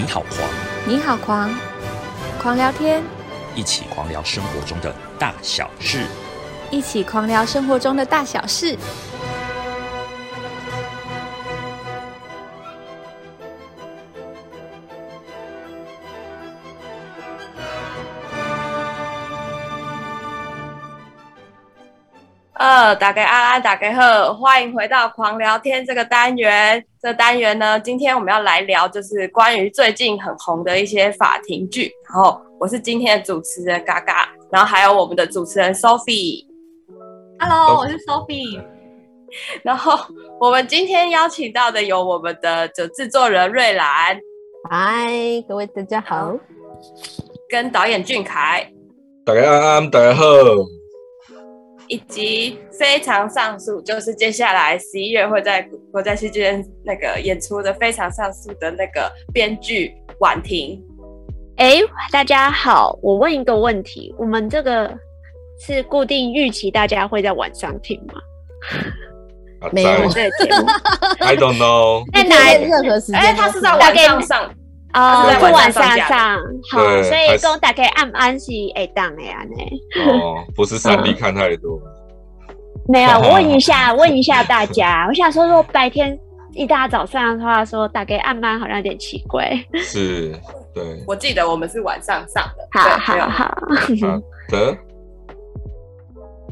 你好狂，你好狂，狂聊天，一起狂聊生活中的大小事。一起狂聊生活中的大小事。呃，打给安安，打给贺，欢迎回到狂聊天这个单元。这单元呢，今天我们要来聊，就是关于最近很红的一些法庭剧。然后我是今天的主持人嘎嘎，然后还有我们的主持人 Sophie。Hello，我是 Sophie。然后我们今天邀请到的有我们的就制作人瑞兰，嗨，各位大家好。跟导演俊凯，大家安安，大家好。以及非常上诉，就是接下来十一月会在国家戏剧院那个演出的非常上诉的那个编剧婉婷。哎，大家好，我问一个问题，我们这个是固定预期大家会在晚上听吗？没有这个节目，I don't know。在哪里？任何时间？哎，他是在晚上上。哦，是晚上上，好，所以跟我打开暗暗是会当的安呢。哦，不是三 D 看太多。没有，我 问一下，问一下大家，我想说，如果白天一大早上的话，说打给暗班好像有点奇怪。是，对。我记得我们是晚上上的。好好好。好的。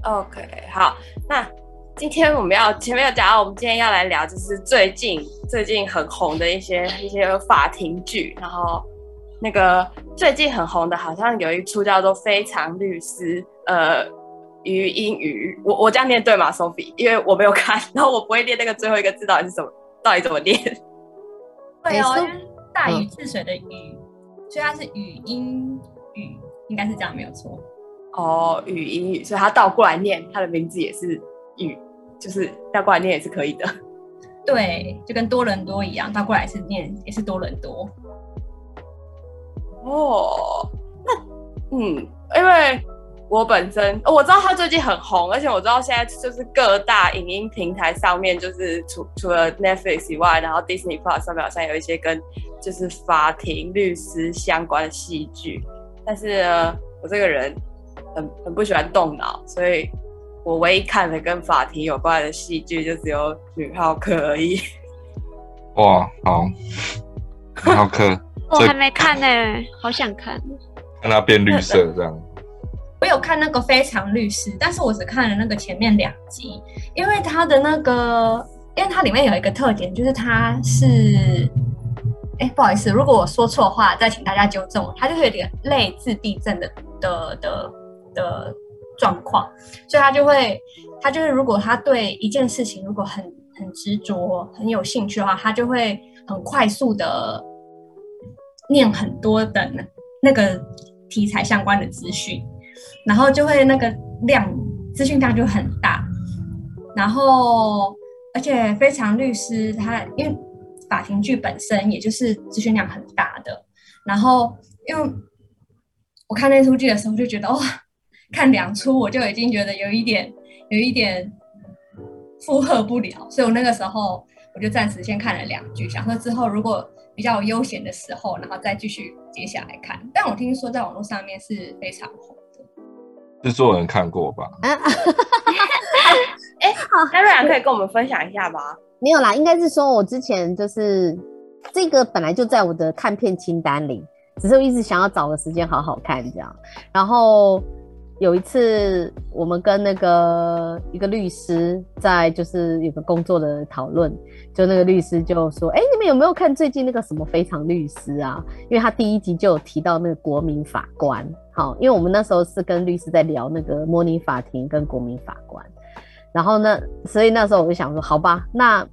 OK，好，那今天我们要前面有讲到，我们今天要来聊，就是最近最近很红的一些一些法庭剧，然后那个最近很红的，好像有一出叫做《非常律师》，呃，于英语，我我这样念对吗，Sophie？因为我没有看，然后我不会念那个最后一个字到底是什么，到底怎么念？对哦，因为大禹治水的禹，所以它是语音语，应该是这样没有错。哦，语音语，所以他倒过来念，他的名字也是语，就是倒过来念也是可以的。对，就跟多伦多一样，倒过来是念也是多伦多。哦，那嗯，因为我本身我知道他最近很红，而且我知道现在就是各大影音平台上面，就是除除了 Netflix 以外，然后 Disney Plus 上面好像有一些跟就是法庭律师相关的戏剧，但是呢，我这个人。很很不喜欢动脑，所以我唯一看的跟法庭有关的戏剧就只有《女浩克》而已。哇，好，女浩克，我还没看呢，好想看。看它变绿色这样。我有看那个《非常律师》，但是我只看了那个前面两集，因为它的那个，因为它里面有一个特点，就是它是，哎，不好意思，如果我说错话，再请大家纠正我。它就是有点类似地震的的的。的状况，所以他就会，他就是如果他对一件事情如果很很执着、很有兴趣的话，他就会很快速的念很多的那那个题材相关的资讯，然后就会那个量资讯量就很大，然后而且非常律师他因为法庭剧本身也就是资讯量很大的，然后因为我看那出剧的时候就觉得哇。看两出我就已经觉得有一点有一点负荷不了，所以我那个时候我就暂时先看了两句，想说之后如果比较悠闲的时候，然后再继续接下来看。但我听说在网络上面是非常红的，制作人看过吧？哎，好，那瑞阳可以跟我们分享一下吗？没有啦，应该是说我之前就是这个本来就在我的看片清单里，只是我一直想要找个时间好好看这样，然后。有一次，我们跟那个一个律师在就是有个工作的讨论，就那个律师就说：“哎，你们有没有看最近那个什么《非常律师》啊？因为他第一集就有提到那个国民法官。好，因为我们那时候是跟律师在聊那个模拟法庭跟国民法官，然后呢，所以那时候我就想说，好吧，那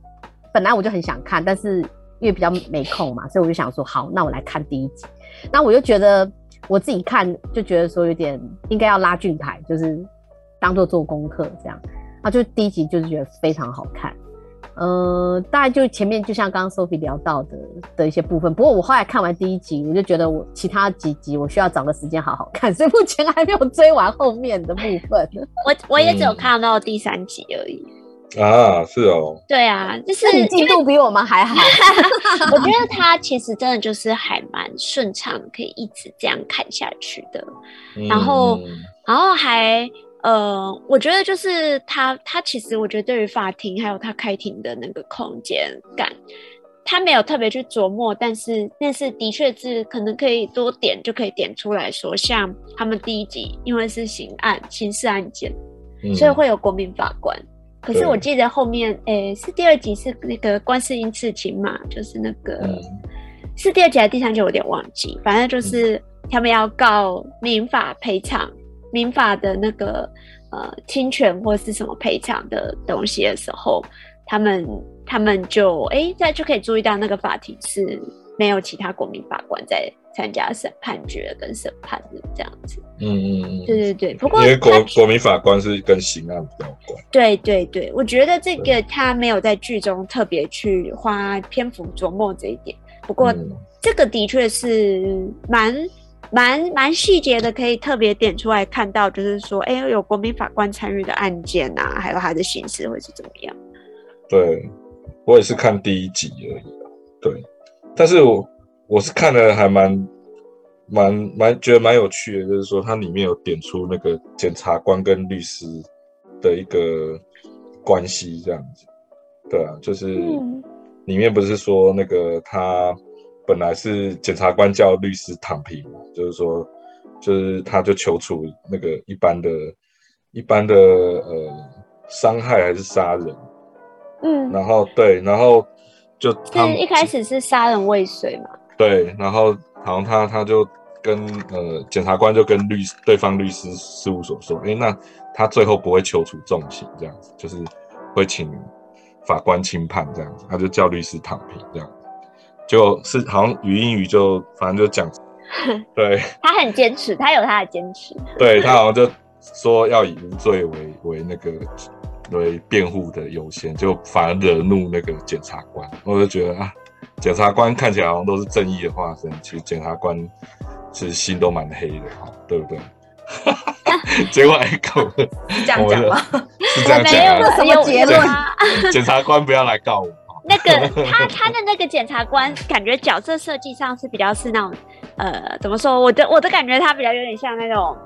本来我就很想看，但是因为比较没空嘛，所以我就想说，好，那我来看第一集。那我就觉得。我自己看就觉得说有点应该要拉俊凯，就是当做做功课这样啊，就第一集就是觉得非常好看，呃，大概就前面就像刚刚 Sophie 聊到的的一些部分，不过我后来看完第一集，我就觉得我其他几集我需要找个时间好好看，所以目前还没有追完后面的部分。我我也只有看到第三集而已。啊，是哦，对啊，就是你进度比我们还好。我觉得他其实真的就是还蛮顺畅，可以一直这样看下去的。然后嗯然后还呃，我觉得就是他他其实我觉得对于法庭还有他开庭的那个空间感，他没有特别去琢磨，但是但是的确是可能可以多点就可以点出来说，像他们第一集因为是刑案刑事案件，嗯所以会有国民法官。可是我记得后面，诶、是第二集是那个观世音刺青嘛，就是那个、嗯是第二集还是第三集，我有点忘记。反正就是他们要告民法赔偿，民法的那个呃侵权或是什么赔偿的东西的时候，他们他们就诶，在就可以注意到那个法庭是没有其他国民法官在参加审判决跟审判的这样子。嗯嗯嗯，对对对，不过因为国他国民法官是跟刑案比较有关，对对对，我觉得这个他没有在剧中特别去花篇幅琢磨这一点。不过嗯这个的确是蛮蛮蛮细节的，可以特别点出来看到，就是说，哎，有国民法官参与的案件啊，还有他的形式会是怎么样？对我也是看第一集而已啊，对，但是我我是看了还蛮蛮蛮觉得蛮有趣的，就是说它里面有点出那个检察官跟律师的一个关系这样子，对啊，就是嗯里面不是说那个他本来是检察官叫律师躺平嘛，就是说就是他就求处那个一般的一般的呃伤害还是杀人。嗯，然后对，然后就他一开始是杀人未遂嘛？对，然后好像他他就跟呃检察官就跟律师对方律师事务所说，诶，那他最后不会求处重刑这样子，就是会请法官轻判这样子，他就叫律师躺平这样子，就是好像语音语就反正就讲，对他很坚持，他有他的坚持。对，他好像就说要以无罪为为那个为辩护的优先，就反而惹怒那个检察官。我就觉得啊，检察官看起来好像都是正义的化身，其实检察官其实心都蛮黑的，哈，对不对？结果还告我，是这样讲吗？是这样没有什么结论啊检察官不要来告我。那个他他的那个检察官，感觉角色设计上是比较是那种，呃，怎么说？我的我的感觉他比较有点像那种，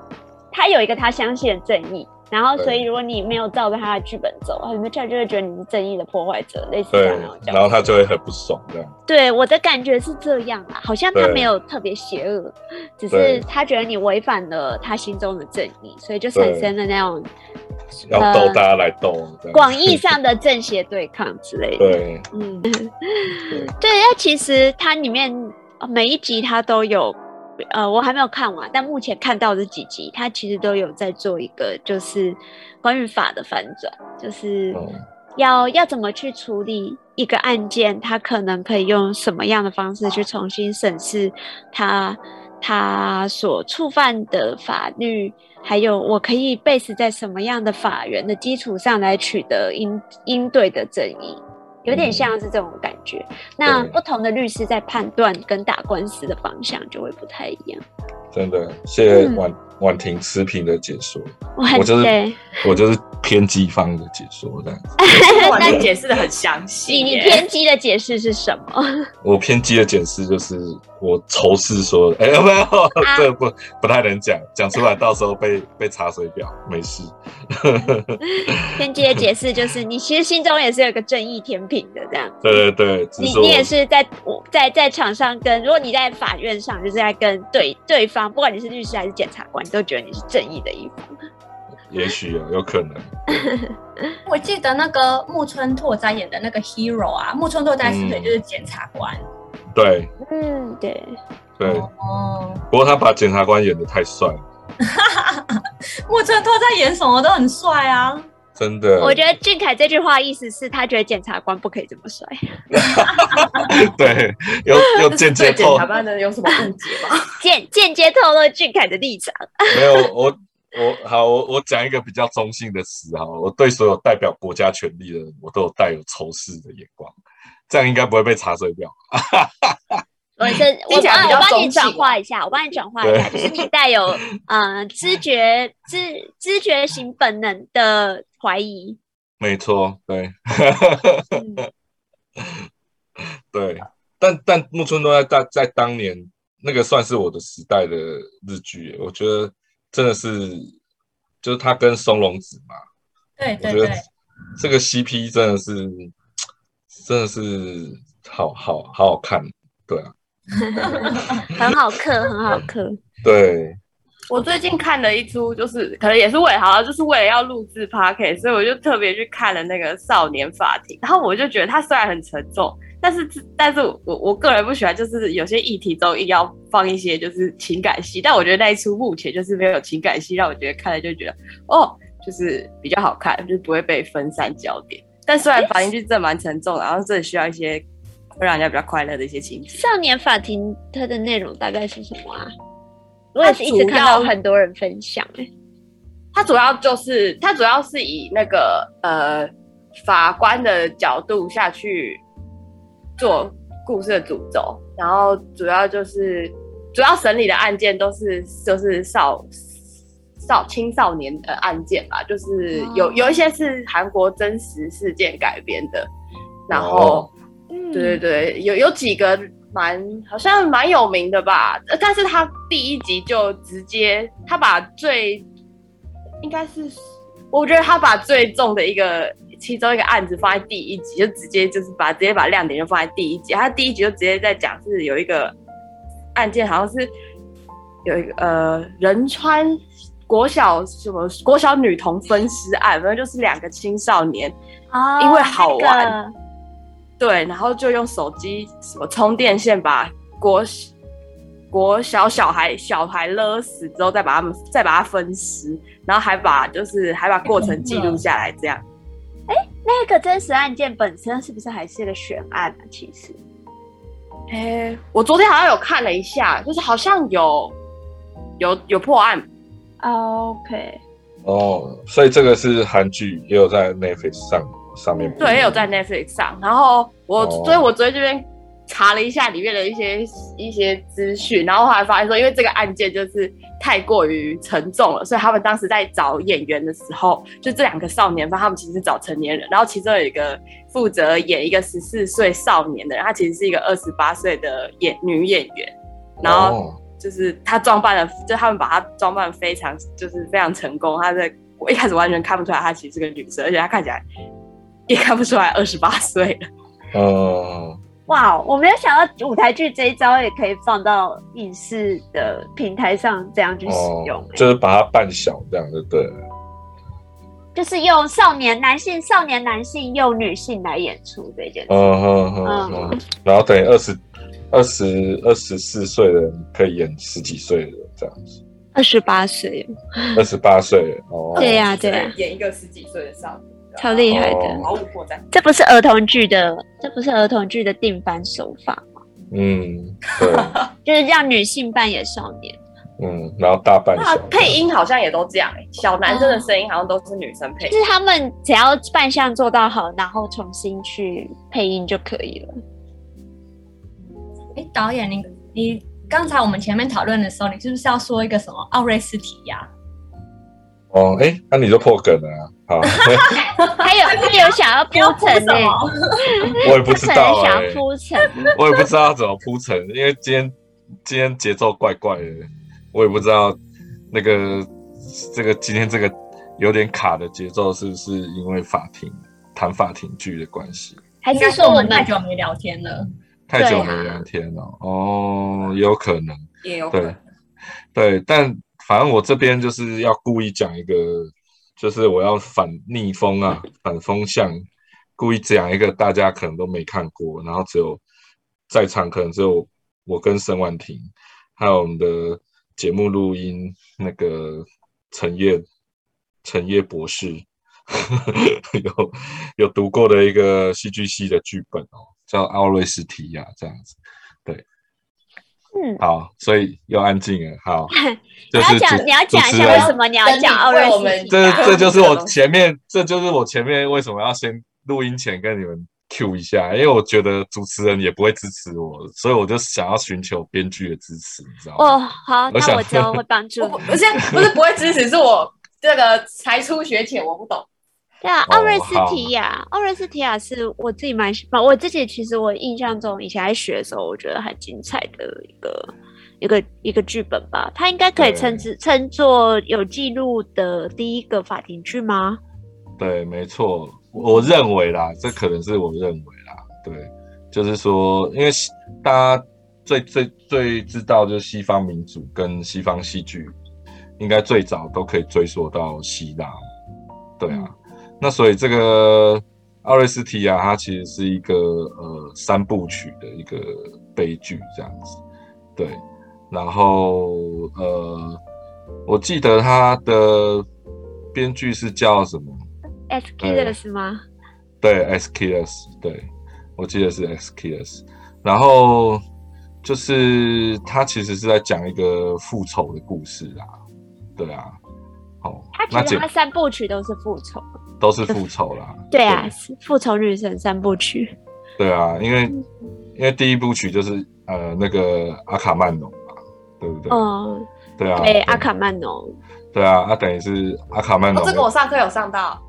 他有一个他相信的正义，然后所以如果你没有照着他的剧本走，你们就会觉得你是正义的破坏者，类似这样。然后他就会很不爽这样。对我的感觉是这样啦，好像他没有特别邪恶，只是他觉得你违反了他心中的正义，所以就产对生了那种要逗大家来逗，广义上的正邪对抗之类的。对嗯，对，那其实它里面呃每一集它都有，呃，我还没有看完，但目前看到的几集，它其实都有在做一个就是关于法的反转，就是嗯要要怎么去处理一个案件，他可能可以用什么样的方式去重新审视他他所触犯的法律。还有，我可以 base 在什么样的法源的基础上来取得应应对的正义，有点嗯像是这种感觉。那不同的律师在判断跟打官司的方向就会不太一样。真的，谢谢嗯婉婉婷持平的解说，我就是对我就是偏激方的解说这样子。哇，你解释的很详细你你。偏激的解释是什么？我偏激的解释就是我仇视说的，哎、没有，这个不不太能讲，讲出来到时候被被查水表，没事。偏激的解释就是你其实心中也是有个正义天平的这样。对对对，你你也是在我在在场上跟，如果你在法院上就是在跟对对方，不管你是律师还是检察官，你都觉得你是正义的一方。也许有有可能，我记得那个木村拓哉演的那个 Hero 啊，木村拓哉是不是嗯就是检察官？对嗯，对。对。哦，不过他把检察官演的太帅了，木村拓哉演什么都很帅啊。真的。我觉得俊凯这句话意思是他觉得检察官不可以这么帅。得 对，有有间接透对检察官的有什么误解吗？间间接透露俊凯的立场。没有我我好我我讲一个比较中性的词哈，我对所有代表国家权力的人，我都有带有仇视的眼光，这样应该不会被查水表。我是 我帮我帮你转化一下，我帮你转化一下，就是你带有呃知觉知知觉型本能的怀疑，没错，对，嗯。对，但但木村拓哉在在当年那个算是我的时代的日剧，我觉得真的是，就是他跟松隆子嘛，对对我觉得对，这个 CP 真的是真的是好好好好看，对啊，很好嗑，很好嗑。对，我最近看了一出，就是可能也是为了好像就是为了要录制 p o c a s t 所以我就特别去看了那个《少年法庭》，然后我就觉得它虽然很沉重，但是但是我我个人不喜欢，就是有些议题都硬要放一些就是情感戏，但我觉得那一出目前就是没有情感戏，让我觉得看了就觉得哦，就是比较好看，就是不会被分散焦点。但虽然法庭剧真的蛮沉重的，然后真的需要一些会让人家比较快乐的一些情节。少年法庭它的内容大概是什么啊？我也是一直看到很多人分享、欸，它主要就是它主要是以那个呃法官的角度下去做故事的主轴，然后主要就是主要审理的案件都是就是少少青少年的案件吧，就是有有一些是韩国真实事件改编的，然后。哦嗯，对对对，有有几个蛮好像蛮有名的吧，呃但是他第一集就直接他把最应该是我觉得他把最重的一个其中一个案子放在第一集，就直接就是把直接把亮点就放在第一集，他第一集就直接在讲是有一个案件，好像是有一个呃仁川国小什么国小女童分尸案，反正就是两个青少年。哦，因为好玩那个对，然后就用手机什么充电线把国国小小孩小孩勒死之后，再把他们再把它分尸，然后还把就是还把过程记录下来，这样。哎那个真实案件本身是不是还是个悬案啊？其实，哎，我昨天好像有看了一下，就是好像有有有破案，OK，哦，所以这个是韩剧，也有在 Netflix 上上面。对，也有在 Netflix 上。然后我，哦所以我昨天这边查了一下里面的一些一些资讯，然后后来发现说，因为这个案件就是太过于沉重了，所以他们当时在找演员的时候，就这两个少年犯，他们其实是找成年人，然后其中有一个负责演一个十四岁少年的人，他其实是一个二十八岁的演女演员，然后哦就是他装扮的，就他们把他装扮得非常，就是非常成功。他在我一开始完全看不出来她其实是个女生，而且她看起来也看不出来二十八岁了。嗯，哇，我没有想到舞台剧这一招也可以放到影视的平台上这样去使用、就是把它扮小这样就对了。就是用少年男性、少年男性用女性来演出这件事。嗯哼哼哼，然后等于二十二十二十四岁的人可以演十几岁的人这样子，二十八岁，二十八岁哦，对呀、对呀、演一个十几岁的少女，超厉害的。哦毫无破绽。这不是儿童剧的，这不是儿童剧的定番手法，嗯，对，就是让女性扮演少年。嗯，然后大半那小配音好像也都这样、欸，小男生的声音好像都是女生配就。是他们只要扮相做到好，然后重新去配音就可以了。哎，导演，你你刚才我们前面讨论的时候，你是不是要说一个什么奥瑞斯提亚？哦，哎，那你就破梗了啊，好，还有他有想要铺陈呢、我也不知道哎想要，铺陈。我也不知道怎么铺陈，因为今天今天节奏怪怪的，我也不知道那个这个今天这个有点卡的节奏是不是因为法庭谈法庭剧的关系？还是说我们太久没聊天了。太久没聊天了，哦，有可能，对也有可能。对，但反正我这边就是要故意讲一个，就是我要反逆风啊，反风向，故意讲一个大家可能都没看过，然后只有在场可能只有我跟沈婉婷，还有我们的节目录音那个陈烨，陈烨博士 有有读过的一个戏剧系的剧本哦，叫奥瑞斯提亚这样子。嗯，好，所以又安静了。好，你就是主要讲你要讲一下为什么你要讲奥瑞斯提这？这就是我前面，这就是我前面为什么要先录音前跟你们 Q 一下，因为我觉得主持人也不会支持我，所以我就想要寻求编剧的支持，你知道吗？哦，好，那我之后会帮助 我不，你。我现在不是不会支持，是我这个才初学浅，我不懂。对啊，哦奥瑞斯提亚，奥瑞斯提亚是我自己蛮喜欢，我自己其实我印象中以前在学的时候，我觉得很精彩的一个一个一个剧本吧。它应该可以称之称作有记录的第一个法庭剧吗？对，没错，我认为啦，这可能是我认为啦，对，就是说，因为大家最最最知道就是西方民主跟西方戏剧，应该最早都可以追溯到希腊，对啊，那所以这个奥瑞斯提亚它其实是一个呃三部曲的一个悲剧这样子，对，然后呃，我记得它的编剧是叫什么？S Killers 吗？对 s k s 对我记得是 s k s 然后就是他其实是在讲一个复仇的故事啊，对啊，好，它那其实他三部曲都是复仇，都是复仇啦，对啊，是复仇女神三部曲。对啊，因为因为第一部曲就是呃那个阿卡曼农嘛，对不对？嗯，对啊，对，阿卡曼农，对啊，啊等于是阿卡曼农哦，这个我上课有上到，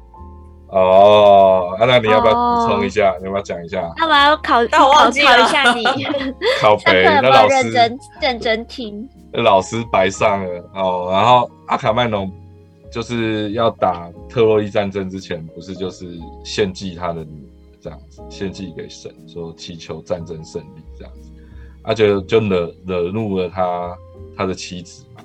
哦，啊那你要不要哦补充一下？你要不要讲一下？那我要考但我考忘记了考一下你 靠上课北，有没有那老师认真认真听？老师白上了哦。然后阿卡曼农就是要打特洛伊战争之前，不是就是献祭他的女儿这样子，献祭给神，说祈求战争胜利这样子，啊就就惹惹怒了他他的妻子嘛，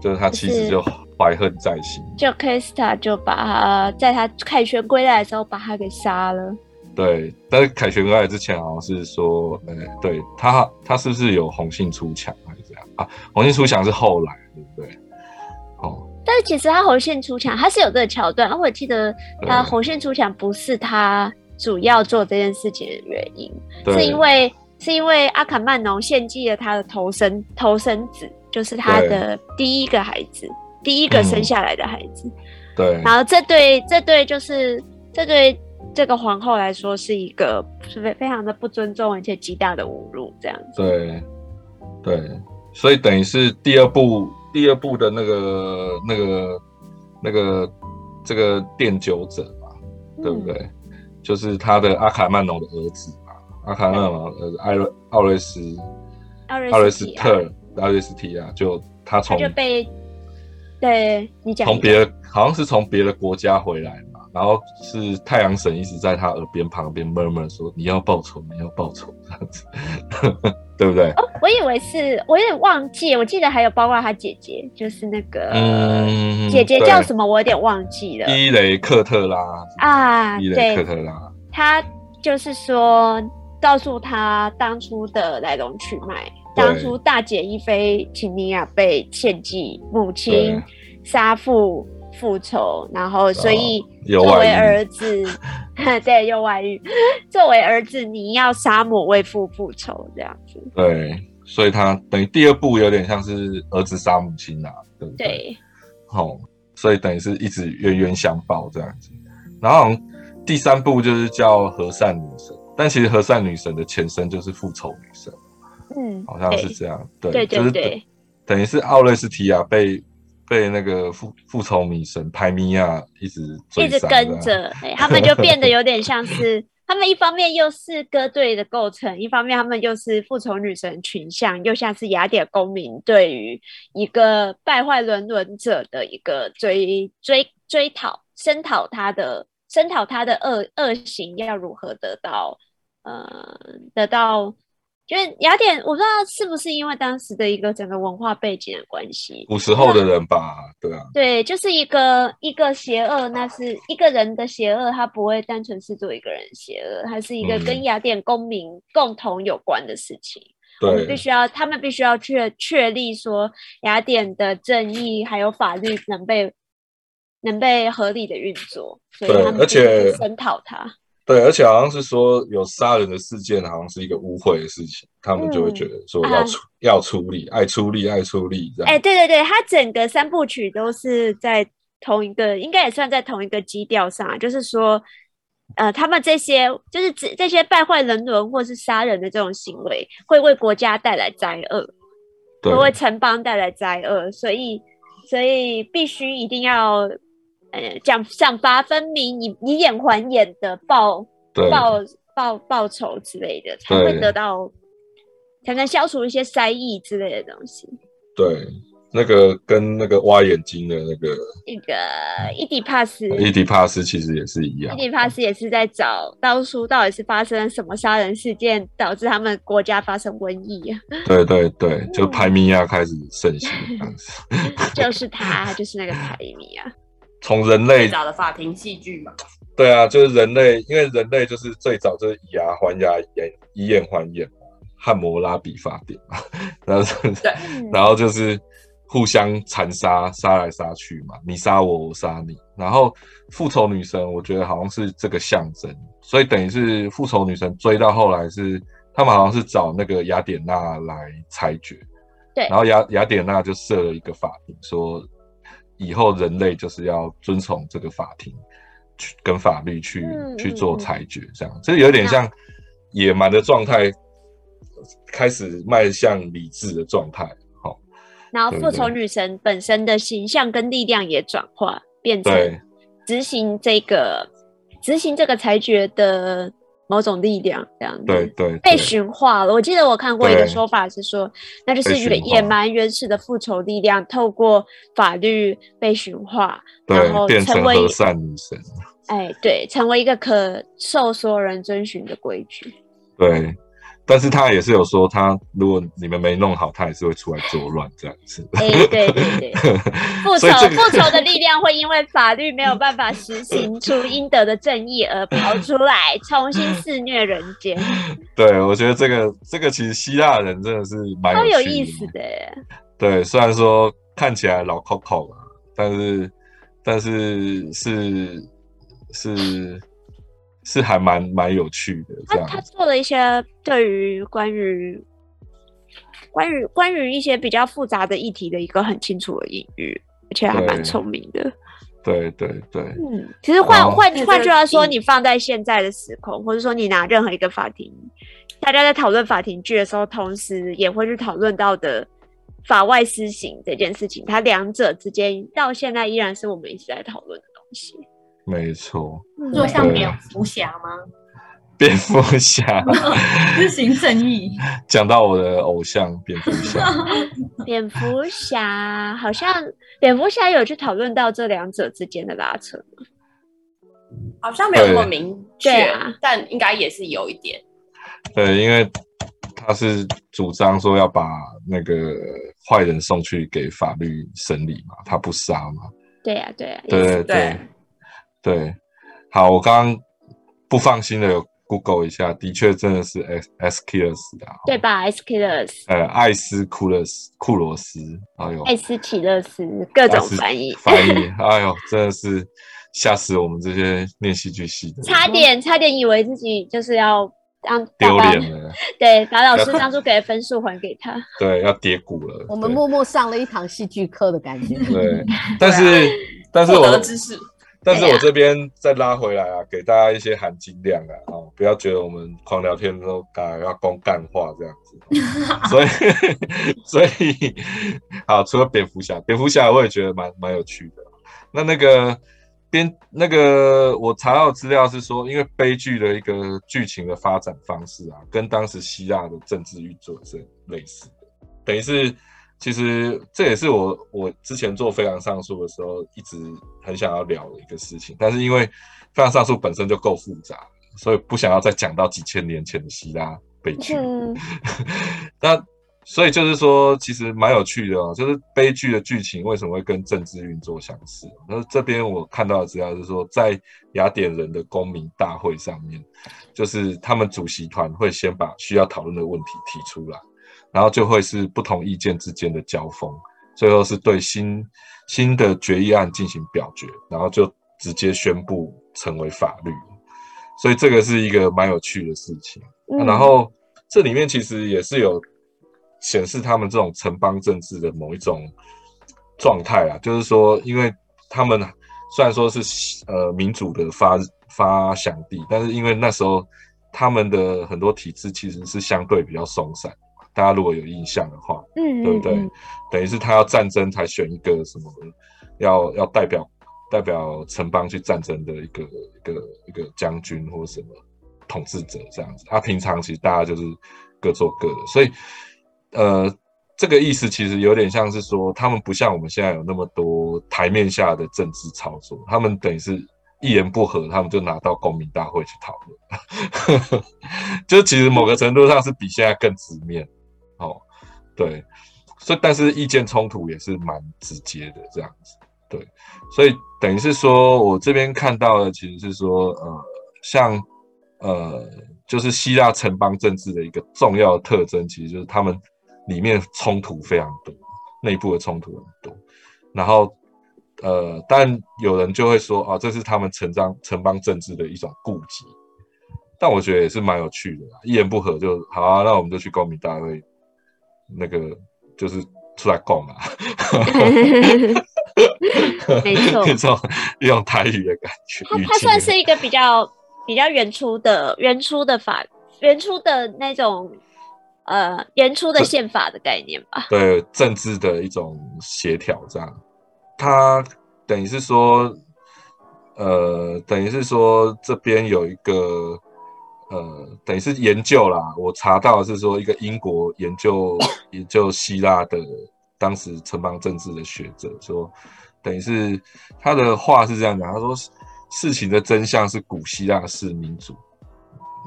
就是他妻子就怀恨在心。就 Kista 就把他在他凯旋归来的时候把他给杀了。对，但是凯旋归来之前好像是说，呃，对他他是不是有红杏出墙还是这样啊？红杏出墙是后来，对不对？哦，但是其实他红线出墙，他是有这个桥段。我记得他对红线出墙不是他主要做这件事情的原因，是因为是因为阿卡曼农献祭了他的头生头生子，就是他的第一个孩子，第一个生下来的孩子。对然后这对这对就是这对这个皇后来说是一个是非非常的不尊重，而且极大的侮辱，这样子。对对，所以等于是第二部第二部的那个那个那个这个奠酒者嘛，对不对？就是他的阿卡曼农的儿子嘛，阿卡曼农的儿子艾瑞奥瑞斯奥瑞斯特奥瑞斯提亚，就他他从就被对你讲从别的好像是从别的国家回来嘛，然后是太阳神一直在他耳边旁边 murmur 说你要报仇，你要报仇这样子，对不对？哦，我以为是，我有点忘记，我记得还有包括他姐姐，就是那个、嗯姐姐叫什么？我有点忘记了伊雷克特拉，啊。伊雷克，特拉，他就是说告诉他当初的来龙去脉，对当初大姐伊菲琴尼亚被献祭，母亲对杀父复仇，然后所以作为儿子，对，有外遇，作为儿子 你要杀母为父复仇这样子，对，所以他等于第二部有点像是儿子杀母亲啊、对不对？对，哦，所以等于是一直冤冤相报这样子。然后好像第三部就是叫和善女神，但其实和善女神的前身就是复仇女神，嗯，好像是对这样。对，对就是对对。等于是奥瑞斯提亚被被那个复复仇女神派米亚一直一直跟着，对他们就变得有点像是，他们一方面又是歌队的构成，一方面他们又是复仇女神群像，又像是雅典公民对于一个败坏伦伦者的一个追追追讨、声讨他的声讨他的恶恶行要如何得到呃得到。就是雅典，我不知道是不是因为当时的一个整个文化背景的关系，古时候的人吧，对啊，对，就是一个一个邪恶，那是一个人的邪恶，他不会单纯是做一个人邪恶，它是一个嗯跟雅典公民共同有关的事情。我们必须要，他们必须要确确立说雅典的正义还有法律能被能被合理的运作，所以对他们而且声讨他。对，而且好像是说有杀人的事件，好像是一个污秽的事情，他们就会觉得说要嗯处、要处理，爱出力爱出力这样。哎、对对对，他整个三部曲都是在同一个，应该也算在同一个基调上啊，就是说，呃，他们这些就是这这些败坏人伦或是杀人的这种行为，会为国家带来灾厄，对会为城邦带来灾厄，所以所以必须一定要呃讲赏罚分明，以以眼还眼的报对报报报仇之类的，才会得到，才能消除一些灾异之类的东西。对，那个跟那个挖眼睛的那个那个伊迪帕斯，伊迪帕斯其实也是一样伊。迪帕斯也是在找当初到底是发生什么杀人事件，导致他们国家发生瘟疫啊？对对对，就排米亚开始盛行这样子。就是他，就是那个排米啊。从人类最早的法庭戏剧嘛，对啊，就是人类，因为人类就是最早就是以牙还牙，眼以眼还眼嘛，汉谟拉比法典嘛，然后然后就是互相残杀，杀来杀去嘛，你杀我，我杀你。然后复仇女神，我觉得好像是这个象征，所以等于是复仇女神追到后来是他们好像是找那个雅典娜来裁决，对。然后雅雅典娜就设了一个法庭，说以后人类就是要遵从这个法庭去跟法律去、嗯去做裁决，这样。这有点像野蛮的状态开始迈向理智的状态，好、然后复仇女神本身的形象跟力量也转化，变成对。执行这个执行这个裁决的某种力量，这样子。对对被驯化了。我记得我看过一个说法是说，那就是野蛮原始的复仇力量透过法律被驯化，然后，变成成为和善女神，哎，对，成为一个可受所有人遵循的规矩。对。但是他也是有说，他如果你们没弄好，他也是会出来作乱这样子。哎，对对对，复仇复仇的力量会因为法律没有办法实行出应得的正义而跑出来，重新肆虐人间，对，我觉得这个这个其实希腊人真的是蛮超有意思的耶。对，虽然说看起来老 Coco 啊，但是但是是是是还蛮蛮有趣的这他他。做了一些对于关于关于关于一些比较复杂的议题的一个很清楚的隐喻，而且还蛮对聪明的。对对对嗯，其实换哦换换句话说，你放在现在的时空，或者说你拿任何一个法庭，大家在讨论法庭剧的时候，同时也会去讨论到的法外施行这件事情，它两者之间到现在依然是我们一直在讨论的东西。没错，做像蝙蝠侠吗？蝙蝠侠 施行正义，讲到我的偶像 蝙蝠侠，蝙蝠侠好像蝙蝠侠有去讨论到这两者之间的拉扯吗？好像没有那么明确，但应该也是有一点。对，因为他是主张说要把那个坏人送去给法律审理嘛，他不杀嘛。对呀、对呀、对对对对对，好，我刚刚不放心的有 Google 一下，的确真的是 S S K 斯啊，对吧？S K 勒斯、呃，艾斯库勒斯库罗斯，哎呦，艾斯奇勒斯各种翻译，翻译，哎呦，真的是吓死我们这些念戏剧系的，差点差点以为自己就是要当丢把脸了，对，把老师当初给的分数还给他。对，要跌谷了，我们默默上了一堂戏剧课的感觉。对，但是但是我的知识，但是我这边再拉回来啊，给大家一些含金量啊，哦，不要觉得我们狂聊天都啊要光干话这样子，所以 所以好，除了蝙蝠侠，蝙蝠侠我也觉得蛮蛮有趣的。那那个编那个我查到的资料是说，因为悲剧的一个剧情的发展方式啊，跟当时希腊的政治运作是类似的，等于是其实这也是我我之前做飞扬上诉的时候一直很想要聊的一个事情，但是因为非常上诉本身就够复杂，所以不想要再讲到几千年前的希腊悲剧。嗯，那所以就是说，其实蛮有趣的哦，就是悲剧的剧情为什么会跟政治运作相似？那这边我看到的资料是说，在雅典人的公民大会上面，就是他们主席团会先把需要讨论的问题提出来，然后就会是不同意见之间的交锋，最后是对新新的决议案进行表决，然后就直接宣布成为法律。所以这个是一个蛮有趣的事情。嗯然后这里面其实也是有显示他们这种城邦政治的某一种状态啊，就是说，因为他们虽然说是呃民主的发发祥地，但是因为那时候他们的很多体制其实是相对比较松散，大家如果有印象的话，嗯，对不对？嗯等于是他要战争才选一个什么，要要代表代表城邦去战争的一个一个一个将军或什么统治者这样子。他、平常其实大家就是各做各的，所以呃，这个意思其实有点像是说，他们不像我们现在有那么多台面下的政治操作，他们等于是一言不合，他们就拿到公民大会去讨论，就其实某个程度上是比现在更直面。对，所以但是意见冲突也是蛮直接的这样子。对，所以等于是说我这边看到的其实是说，呃，像呃，就是希腊城邦政治的一个重要的特征，其实就是他们里面冲突非常多，内部的冲突很多。然后，呃，但有人就会说，啊，这是他们城邦城邦政治的一种顾忌。但我觉得也是蛮有趣的，一言不合就好啊，那我们就去公民大会，那个就是出来逛啊。没错，一种台语的感觉。它它算是一个比较比较原初的原初的法原初的那种呃原初的宪法的概念吧。对政治的一种协调，这样。它等于是说，呃，等于是说这边有一个呃，等于是研究啦。我查到是说一个英国研究 研究希腊的当时城邦政治的学者说。等于是他的话是这样讲，他说事情的真相是古希腊式民主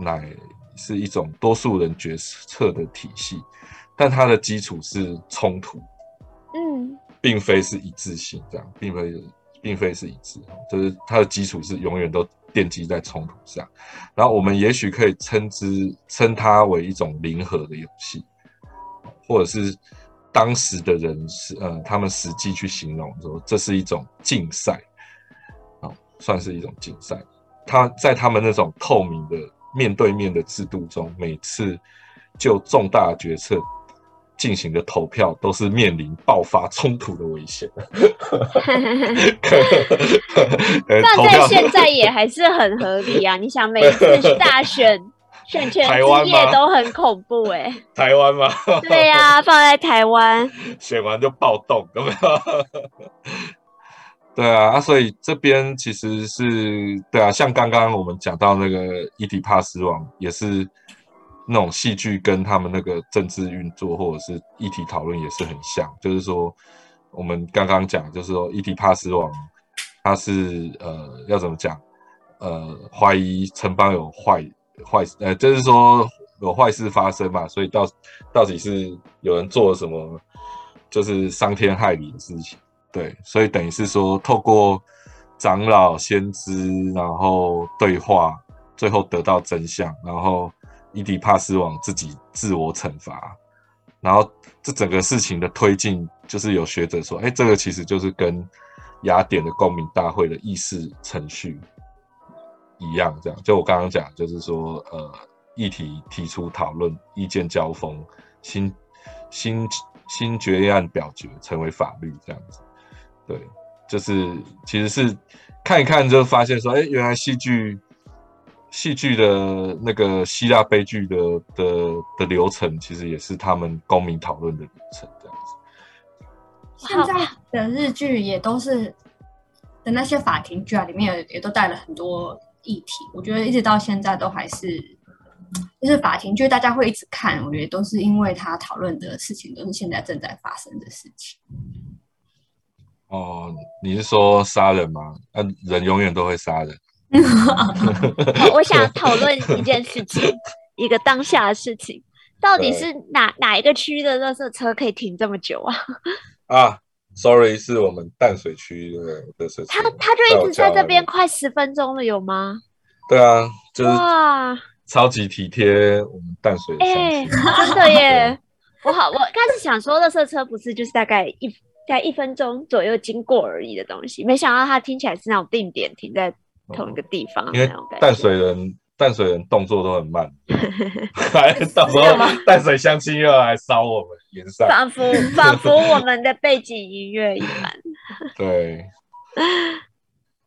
乃是一种多数人决策的体系，但它的基础是冲突，嗯，并非是一致性，这样，并非并非是一致，就是它的基础是永远都奠基在冲突上，然后我们也许可以称之称它为一种零和的游戏，或者是。当时的人是呃，他们实际去形容说，这是一种竞赛，啊，算是一种竞赛。他在他们那种透明的面对面的制度中，每次就重大决策进行的投票，都是面临爆发冲突的危险。那在现在也还是很合理啊！你想每次大选。选全职业都很恐怖哎，台湾吗？对呀，放在台湾，选完就暴动，有没有？对啊，啊，所以这边其实是对啊，像刚刚我们讲到那个伊迪帕斯王，也是那种戏剧跟他们那个政治运作或者是议题讨论也是很像，就是说我们刚刚讲，就是说伊迪帕斯王他是呃要怎么讲？呃，怀疑城邦有坏。坏事，呃，就是说有坏事发生嘛，所以到到底是有人做了什么，就是伤天害理的事情，对，所以等于是说透过长老先知，然后对话，最后得到真相，然后伊迪帕斯王自己自我惩罚，然后这整个事情的推进，就是有学者说，哎，这个其实就是跟雅典的公民大会的议事程序。一样，这样就我刚刚讲，就是说，呃，议题提出讨论，意见交锋，新新新决议案表决成为法律，这样子，对，就是其实是看一看就发现说，哎，原来戏剧戏剧的那个希腊悲剧的的的流程，其实也是他们公民讨论的流程，这样子。现在的日剧也都是的那些法庭剧啊，里面也也都带了很多。议题，我觉得一直到现在都还是，就是法庭，剧大家会一直看，我觉得都是因为他讨论的事情都是现在正在发生的事情。哦，你是说杀人吗？嗯，人永远都会杀人。我想讨论一件事情，一个当下的事情，到底是哪哪一个区的热色车可以停这么久啊？啊。Sorry，是我们淡水区的的设他他就一直在这边快十分钟了，有吗？对啊，就是哇，超级体贴我们淡水。哎，真的耶！我好，我开始想说，热色车不是就是大概一在一分钟左右经过而已的东西，没想到它听起来是那种定点停在同一个地方，因为淡水人。淡水人动作都很慢，还到时候 淡水相亲又要来烧我们，仿佛仿 佛我们的背景音乐一般。对，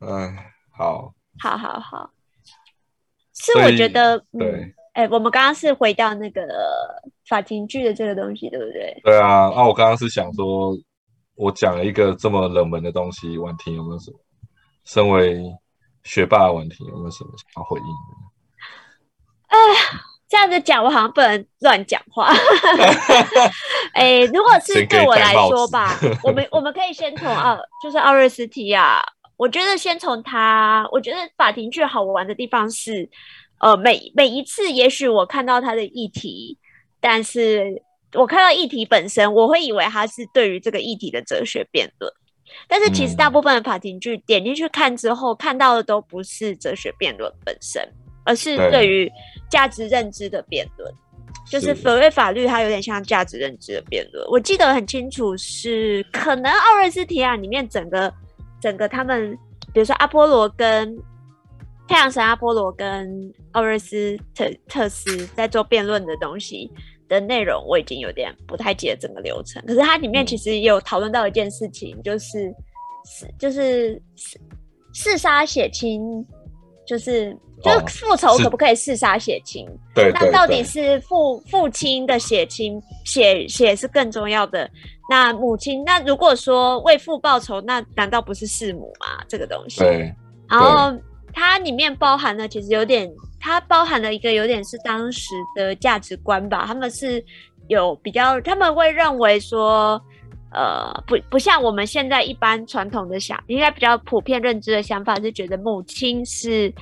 嗯，好，好好好，是我觉得对，哎，我们刚刚是回到那个法庭剧的这个东西，对不对？对啊，啊，我刚刚是想说，我讲了一个这么冷门的东西，婉婷有没有什么？身为学霸的问题，有没有什么想要回应的？哎，这样子讲，我好像不能乱讲话。哎，如果是对我来说吧，我们我们可以先从奥，就是奥瑞斯提亚。我觉得先从他，我觉得法庭剧好玩的地方是，呃，每每一次，也许我看到他的议题，但是我看到议题本身，我会以为他是对于这个议题的哲学辩论。但是其实嗯大部分的法庭剧点进去看之后，看到的都不是哲学辩论本身，而是对对于价值认知的辩论。就是所谓法律，它有点像价值认知的辩论。我记得很清楚是，可能奥瑞斯提亚里面整个整个他们，比如说阿波罗跟太阳神阿波罗跟奥瑞斯特特斯在做辩论的东西的内容，我已经有点不太记得整个流程。可是它里面其实也有讨论到一件事情，就是是就是弑弑杀血亲，就是就复仇可不可以弑杀血亲？对对那到底是父父亲的血亲血血是更重要的？那母亲，那如果说为父报仇，那难道不是弑母吗？这个东西，对然后它里面包含了其实有点，它包含了一个有点是当时的价值观吧。他们是有比较，他们会认为说，呃，不不像我们现在一般传统的想，应该比较普遍认知的想法是觉得母亲是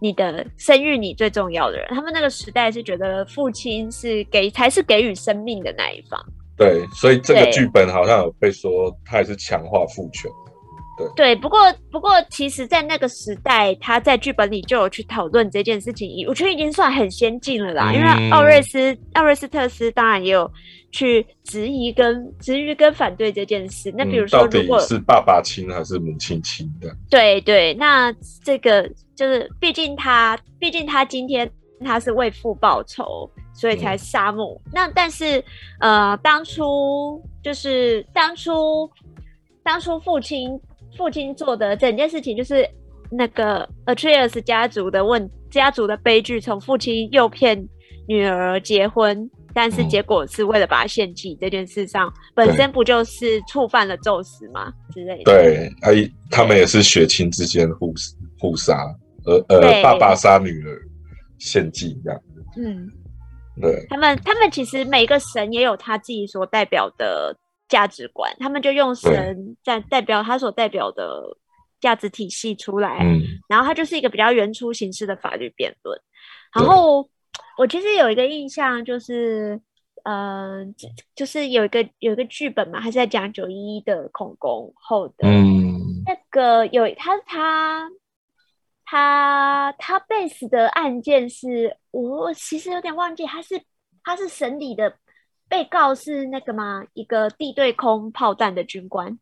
你的生育你最重要的人。他们那个时代是觉得父亲是给才是给予生命的那一方。对，所以这个剧本好像有被说，他也是强化父权。对，不过不过，其实，在那个时代，他在剧本里就有去讨论这件事情，我觉得已经算很先进了啦。因为嗯奥瑞斯奥瑞斯特斯当然也有去质疑跟质疑跟反对这件事。那比如嗯、说，到底如果、是爸爸亲还是母亲亲的？对对，那这个就是，毕竟他，毕竟他今天他是为父报仇，所以才杀母。那但是，呃，当初就是当初当初父亲父亲做的整件事情，就是那个 Atreus 家族的问家族的悲剧，从父亲诱骗女儿结婚。但是嗯结果是为了把她献祭这件事上，本身不就是触犯了宙斯吗之类的？对，他他们也是血亲之间互互杀，呃呃，爸爸杀女儿献祭这样。嗯，对，他们他们其实每个神也有他自己所代表的价值观，他们就用神在代表他所代表的价值体系出来，嗯，然后它就是一个比较原初形式的法律辩论。然后我其实有一个印象，就是呃，就就是有一个有一个剧本嘛，他是在讲九一一的恐攻后的，嗯，那个有他他他他 base 的案件是我其实有点忘记，他是他是审理的被告是那个吗？一个地对空炮弹的军官。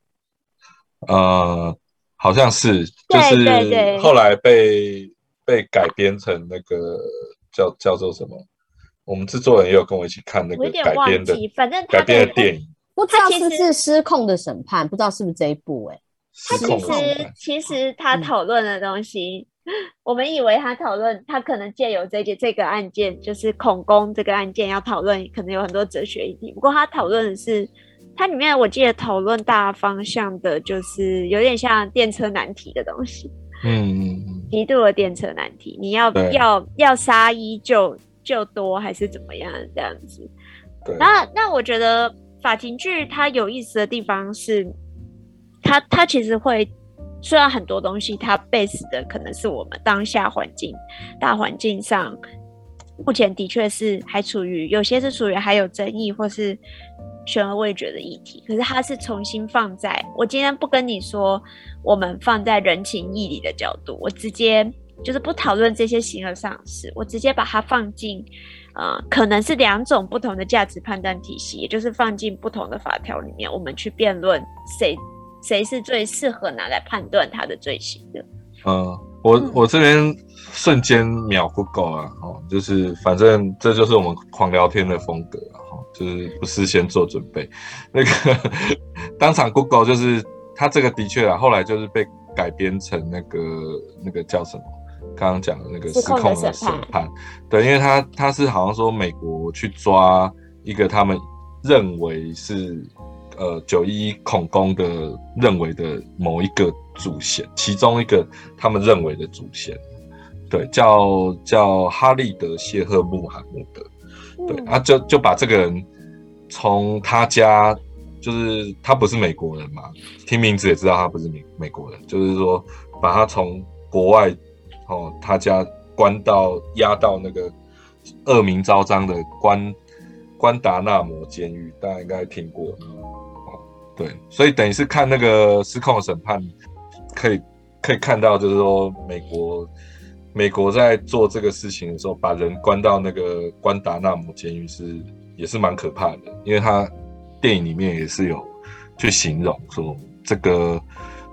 呃，好像是，就是对后来被被改编成那个叫叫做什么？我们制作人也有跟我一起看那个改编的，反正改编的的电影，不知道是不是失控的审判，不知道是不是这一部哎、他其实其实他嗯讨论的东西，我们以为他讨论，他可能借由这件这个案件，就是恐攻这个案件要讨论，可能有很多哲学议题。不过他讨论的是，它里面我记得讨论大方向的，就是有点像电车难题的东西，嗯极度的电车难题，你要要要杀一就就多，还是怎么样这样子？对，那那我觉得法庭剧它有意思的地方是，它它其实会虽然很多东西它 base 的可能是我们当下环境大环境上，目前的确是还处于有些是处于还有争议或是悬而未决的议题，可是它是重新放在我今天不跟你说，我们放在人情义理的角度，我直接就是不讨论这些形而上的事，我直接把它放进。呃，可能是两种不同的价值判断体系，也就是放进不同的法条里面，我们去辩论谁谁是最适合拿来判断他的罪行的。嗯，我嗯我这边瞬间秒 Google 啊，哦，就是反正这就是我们狂聊天的风格啊，哦，就是不事先做准备，那个 当场 Google 就是他这个的确啊，后来就是被改编成那个那个叫什么？刚刚讲的那个失控的审判，对，因为他他是好像说美国去抓一个他们认为是呃九一恐攻的认为的某一个祖先，其中一个他们认为的祖先，对，叫叫哈利德谢赫穆罕默德，对，他就就把这个人从他家，就是他不是美国人嘛，听名字也知道他不是美美国人，就是说把他从国外哦他家关到押到那个恶名昭彰的关关达纳摩监狱，大家应该听过。哦。对，所以等于是看那个失控审判，可以可以看到，就是说美国美国在做这个事情的时候，把人关到那个关达纳姆监狱是也是蛮可怕的，因为他电影里面也是有去形容说这个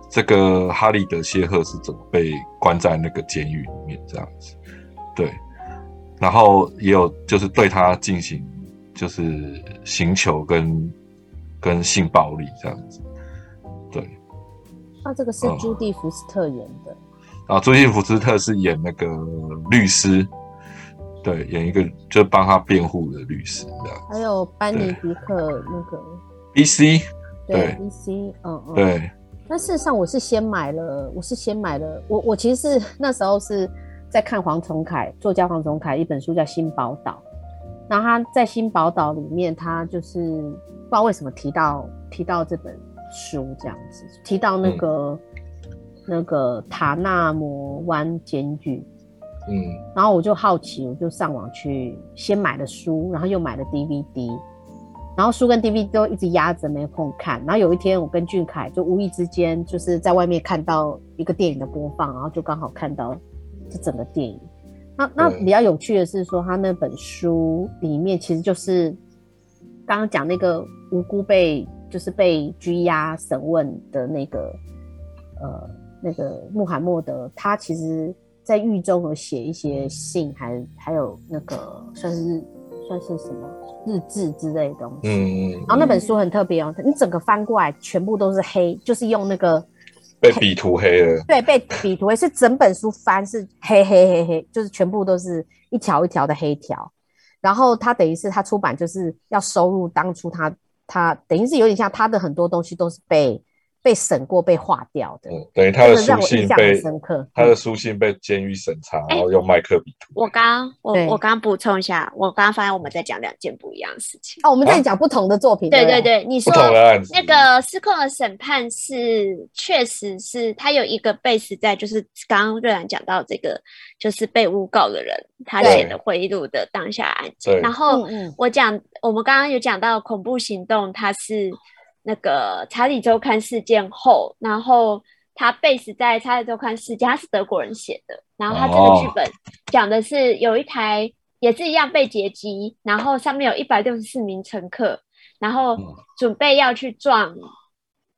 这个哈利德谢赫是怎么被关在那个监狱里面这样子，对，然后也有就是对他进行就是刑求跟跟性暴力这样子，对，那这个是哦朱蒂福斯特演的，然后朱蒂福斯特是演那个律师，对，演一个就帮他辩护的律师这样还有班尼迪克那个，B C 对对 B C，嗯嗯，。对，但事实上，我是先买了，我是先买了，我我其实是那时候是在看黄崇凯作家黄崇凯一本书叫《新宝岛》，然后他在《新宝岛》里面，他就是不知道为什么提到提到这本书这样子，提到那个、那个塔纳摩湾监狱，嗯。然后我就好奇，我就上网去先买了书，然后又买了 DVD，然后书跟 DVD 都一直压着没空看。然后有一天我跟俊凯就无意之间就是在外面看到一个电影的播放，然后就刚好看到这整个电影。那那比较有趣的是说，他那本书里面其实就是刚刚讲那个无辜被就是被拘押审问的那个呃那个穆罕默德，他其实在狱中有写一些信，还还有那个算是算是什么日志之类的东西。嗯嗯，然后那本书很特别哦，你整个翻过来全部都是黑，就是用那个被笔涂黑了，对被笔涂黑，是整本书翻是黑黑黑黑，就是全部都是一条一条的黑条。然后他等于是他出版就是要收入当初他他等于是有点像他的很多东西都是被被审过被划掉的，嗯，等于他的书信被深刻。他的书信被监狱审查，然后用麦克笔涂。我刚我我刚补充一下，我刚刚发现我们在讲两件不一样的事情。哦，我们在讲不同的作品，对对？对对，你说不同的案子。那个失控的审判是确实是他有一个 base 在，就是刚刚瑞兰讲到这个，就是被诬告的人他写的回忆录的当下案件。然后嗯嗯。我讲，我们刚刚有讲到恐怖行动，它是那个查理周刊事件后，然后他 base 在查理周刊事件，他是德国人写的，然后他这个剧哦本讲的是有一台也是一样被劫机，然后上面有一百六十四名乘客，然后嗯准备要去撞。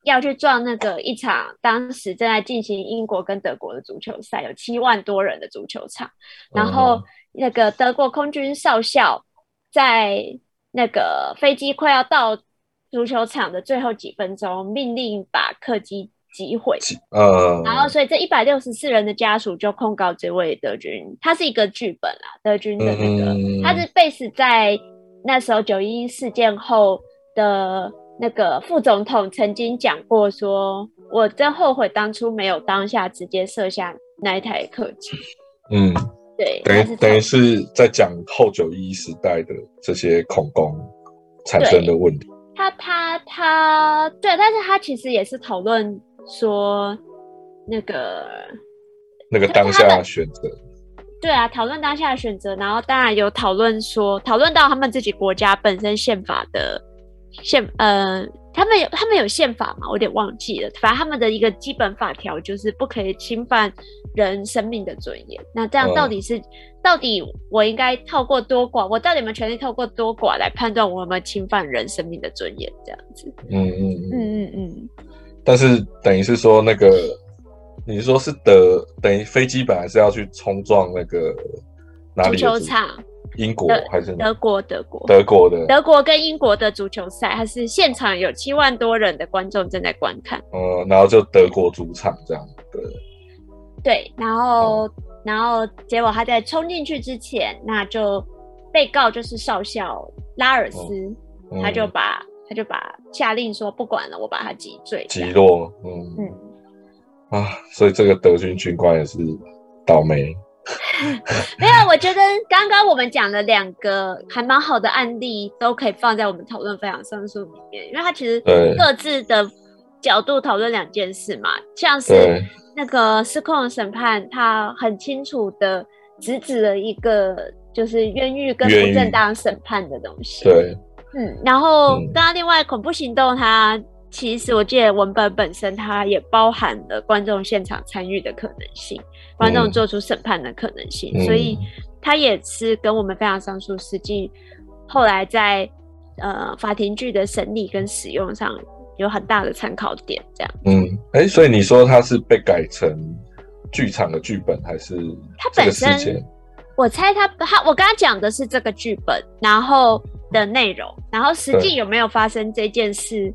要去撞那个一场当时正在进行英国跟德国的足球赛，有七万多人的足球场。然后嗯那个德国空军少校在那个飞机快要到足球场的最后几分钟，命令把客机击毁。呃，然后，所以这一百六十四人的家属就控告这位德军，他是一个剧本啊，德军的那个，嗯他是 base 在那时候九一一事件后的那个副总统曾经讲过说，我真后悔当初没有当下直接射下那一台客机。嗯，对，等于等于是在讲后九一时代的这些恐攻产生的问题。他他他对，但是他其实也是讨论说那个那个当下选择，对啊，讨论当下的选择，然后当然有讨论说讨论到他们自己国家本身宪法的宪呃，他们有他们有宪法嘛？我有点忘记了，反正他们的一个基本法条就是不可以侵犯人生命的尊严。那这样嗯到底是、到底我应该透过多寡，我到底有没有权利透过多寡来判断我有没有侵犯人生命的尊严？这样子，嗯嗯嗯。嗯嗯嗯。但是等于是说那个，你说是的等于飞机本来是要去冲撞那个哪里足球场，英国德还是哪德国，德国，德国的？德国跟英国的足球赛，它是现场有七万多人的观众正在观看。呃，然后就德国主场这样，对，对，然后、然后结果他在冲进去之前，那就被告就是少校拉尔斯，嗯他就把他就把下令说不管了，我把他击坠。这击落，嗯嗯，啊，所以这个德军军官也是倒霉。没有，我觉得刚刚我们讲的两个还蛮好的案例，都可以放在我们讨论分享上述里面，因为它其实各自的角度讨论两件事嘛，像是，那个失控的审判，它很清楚的直指了一个就是冤狱跟不正当审判的东西。对，嗯，然后嗯刚刚另外恐怖行动它。其实我记得文本本身它也包含了观众现场参与的可能性，观众嗯做出审判的可能性，嗯所以它也是跟我们非常上述实际后来在呃法庭剧的审理跟使用上有很大的参考点。这样，嗯，哎，所以你说它是被改成剧场的剧本，还是这个它本身？我猜他他我刚刚讲的是这个剧本，然后的内容，然后实际有没有发生这件事，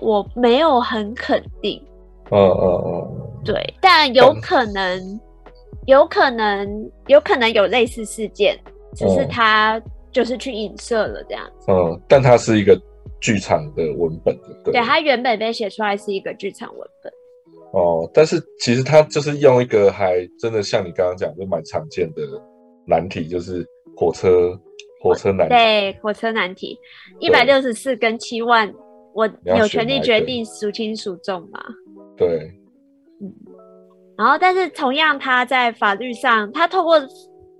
我没有很肯定。嗯嗯嗯，对，但有可能，有可能，有可能有类似事件，只是哦他就是去影射了这样子。嗯，但它是一个剧场的文本，对不对？对，他原本被写出来是一个剧场文本。哦，但是其实它就是用一个还真的像你刚刚讲，就蛮常见的难题，就是火车火车难题。对，火车难题，一百六十四跟七万，我有权利决定孰轻孰重嘛。对，然后，但是同样，他在法律上，他透过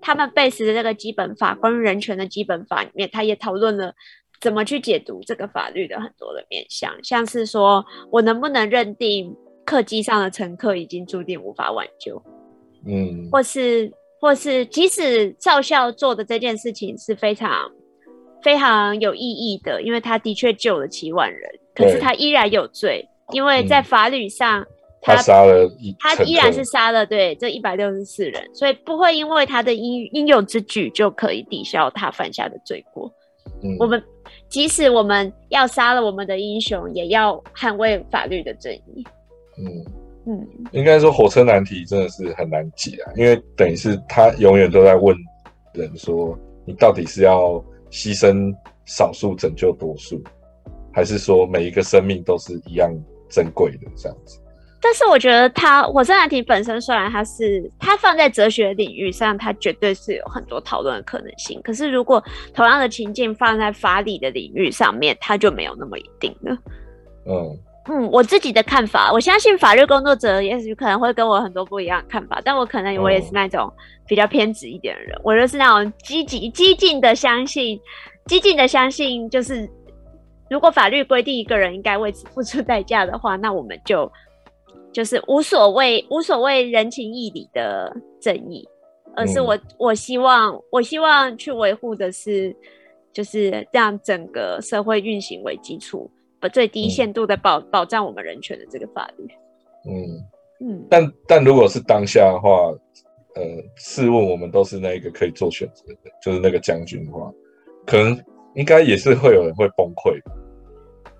他们背时的这个基本法，关于人权的基本法里面，他也讨论了怎么去解读这个法律的很多的面向，像是说我能不能认定客机上的乘客已经注定无法挽救，嗯。或是或是即使少校做的这件事情是非常非常有意义的，因为他的确救了七万人，可是他依然有罪，因为在嗯法律上。他杀了一他依然是杀了对这一百六十四人，所以不会因为他的应应有之举就可以抵消他犯下的罪过。嗯我们即使我们要杀了我们的英雄，也要捍卫法律的正义。嗯，嗯，应该说火车难题真的是很难解啊，因为等于是他永远都在问人说，你到底是要牺牲少数拯救多数，还是说每一个生命都是一样珍贵的这样子？但是我觉得他火车难题本身虽然它是它放在哲学领域上，它绝对是有很多讨论的可能性。可是如果同样的情境放在法理的领域上面，它就没有那么一定了。嗯嗯，我自己的看法，我相信法律工作者也许可能会跟我很多不一样的看法，但我可能我也是那种比较偏执一点的人，我就是那种积极激进的相信，激进的相信就是，如果法律规定一个人应该为此付出代价的话，那我们就就是无所谓无所谓人情义理的正义，而是嗯我、我希望我希望去维护的是，就是让整个社会运行为基础。不最低嗯限度的保、保障我们人权的这个法律。嗯，嗯，但但如果是当下的话，呃，试问我们都是那一个可以做选择的，就是那个将军的话，可能应该也是会有人会崩溃。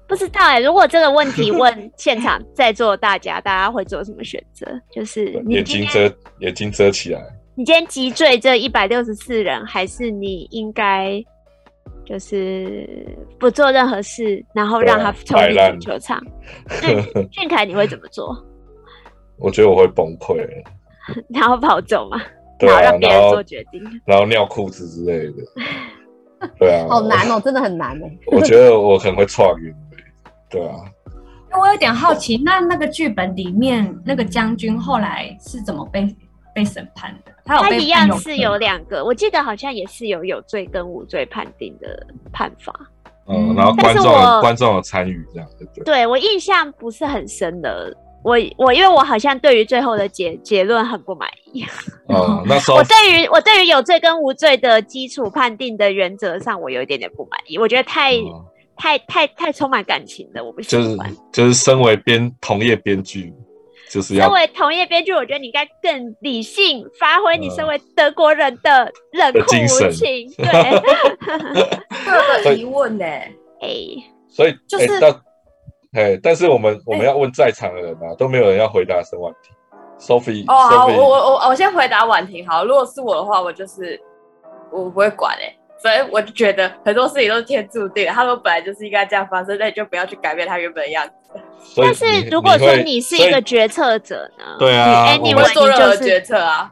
不知道哎、如果这个问题问 现场在座大家，大家会做什么选择？就是眼睛遮眼睛遮起来，你今天击坠这一百六十四人，还是你应该就是不做任何事，然后让他冲进足球场？那俊凯你会怎么做？我觉得我会崩溃，然后跑走嘛？对啊然后让，别人做决定？然后尿裤子之类的，对啊，好难哦，真的很难哦。我觉得我可能会错晕，对啊，我有点好奇，那那个剧本里面那个将军后来是怎么被被审判的？他有他一样是有两个，我记得好像也是有有罪跟无罪判定的判法。嗯，嗯然后观众但是我观众有参与这样，对不对？对我印象不是很深的，我我因为我好像对于最后的结结论很不满意。嗯，那时候我对于我对于有罪跟无罪的基础判定的原则上，我有一点点不满意。我觉得太、嗯太太太充满感情了，我不喜就是欢。就是身为编同业编剧，就是要身为同业编剧，我觉得你应该更理性，发挥你嗯。身为德国人的冷酷无情。对，这个疑问呢、哎、所以就是哎但是我们我们要问在场的人啊，都没有人要回答申婉婷，Sophie，哦，好，我 Sophie，我我我先回答婉婷好，如果是我的话，我就是我不会管哎、所以我就觉得很多事情都是天注定的，他们本来就是应该这样发生，那你就不要去改变它原本的样子。但是如果说你是一个决策者呢？对啊你我会做任何决策啊。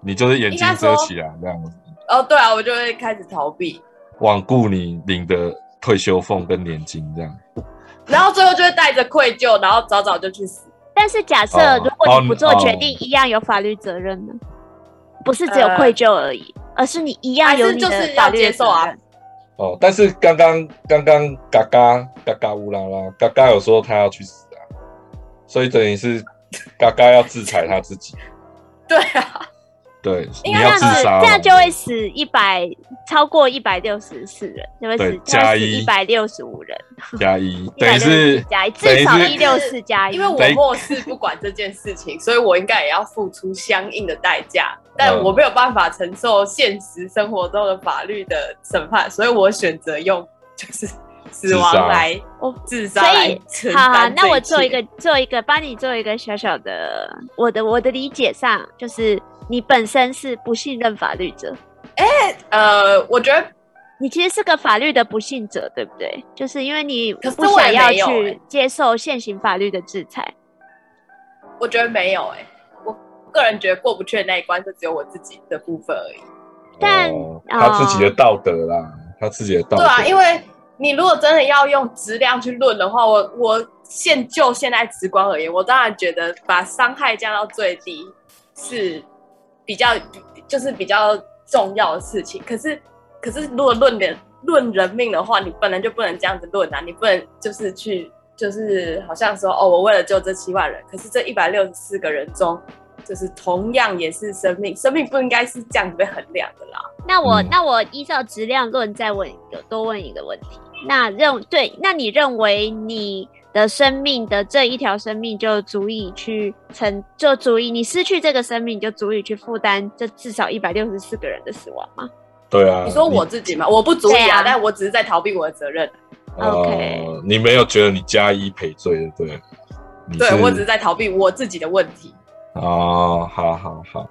你就是眼睛遮起来这样子，哦，对啊，我就会开始逃避，罔顾你领的退休俸跟年金这样。然后最后就会带着愧疚，然后早早就去死。但是假设哦如果你不做哦决定，一样有法律责任呢？不是只有呃愧疚而已，而是你一样有你的法律的接受啊。哦，但是刚刚刚刚嘎嘎嘎嘎乌拉拉嘎嘎有说他要去死啊，所以等于是嘎嘎要制裁他自己。对啊，对，你应该这样子，这样就会死一百，超过一百六十四人，就会对死加一一百六十五人，加一，164等于是加一，至少一六四加一。因为我漠视不管这件事情，所以我应该也要付出相应的代价。但嗯我没有办法承受现实生活中的法律的审判，所以我选择用就是死亡来我自杀所以来承好好，那我做一个做一个，帮你做一个小小的，我的我的理解上，就是你本身是不信任法律者，哎呃，我觉得你其实是个法律的不信者，对不对？就是因为你不想要去欸接受现行法律的制裁。我觉得没有哎、我个人觉得过不去的那一关，就只有我自己的部分而已。但哦他自己的道德啦，他自己的道德。对啊，因为你如果真的要用质量去论的话，我我现就现在直观而言，我当然觉得把伤害降到最低是比较就是比较重要的事情。可是可是如果论人论人命的话，你本来就不能这样子论啊，你不能就是去就是好像说哦，我为了救这七万人，可是这一百六十四个人中。就是同样也是生命，生命不应该是这样子被衡量的啦。那我、嗯那我依照质量论再问一个，多问一个问题。那认对，那你认为你的生命的这一条生命就足以去承，就足以你失去这个生命就足以去负担这至少一百六十四个人的死亡吗？对啊，你说我自己吗？我不足以啊啊，但我只是在逃避我的责任。呃 OK 你没有觉得你加一赔罪的，对？对我只是在逃避我自己的问题。哦，好好好，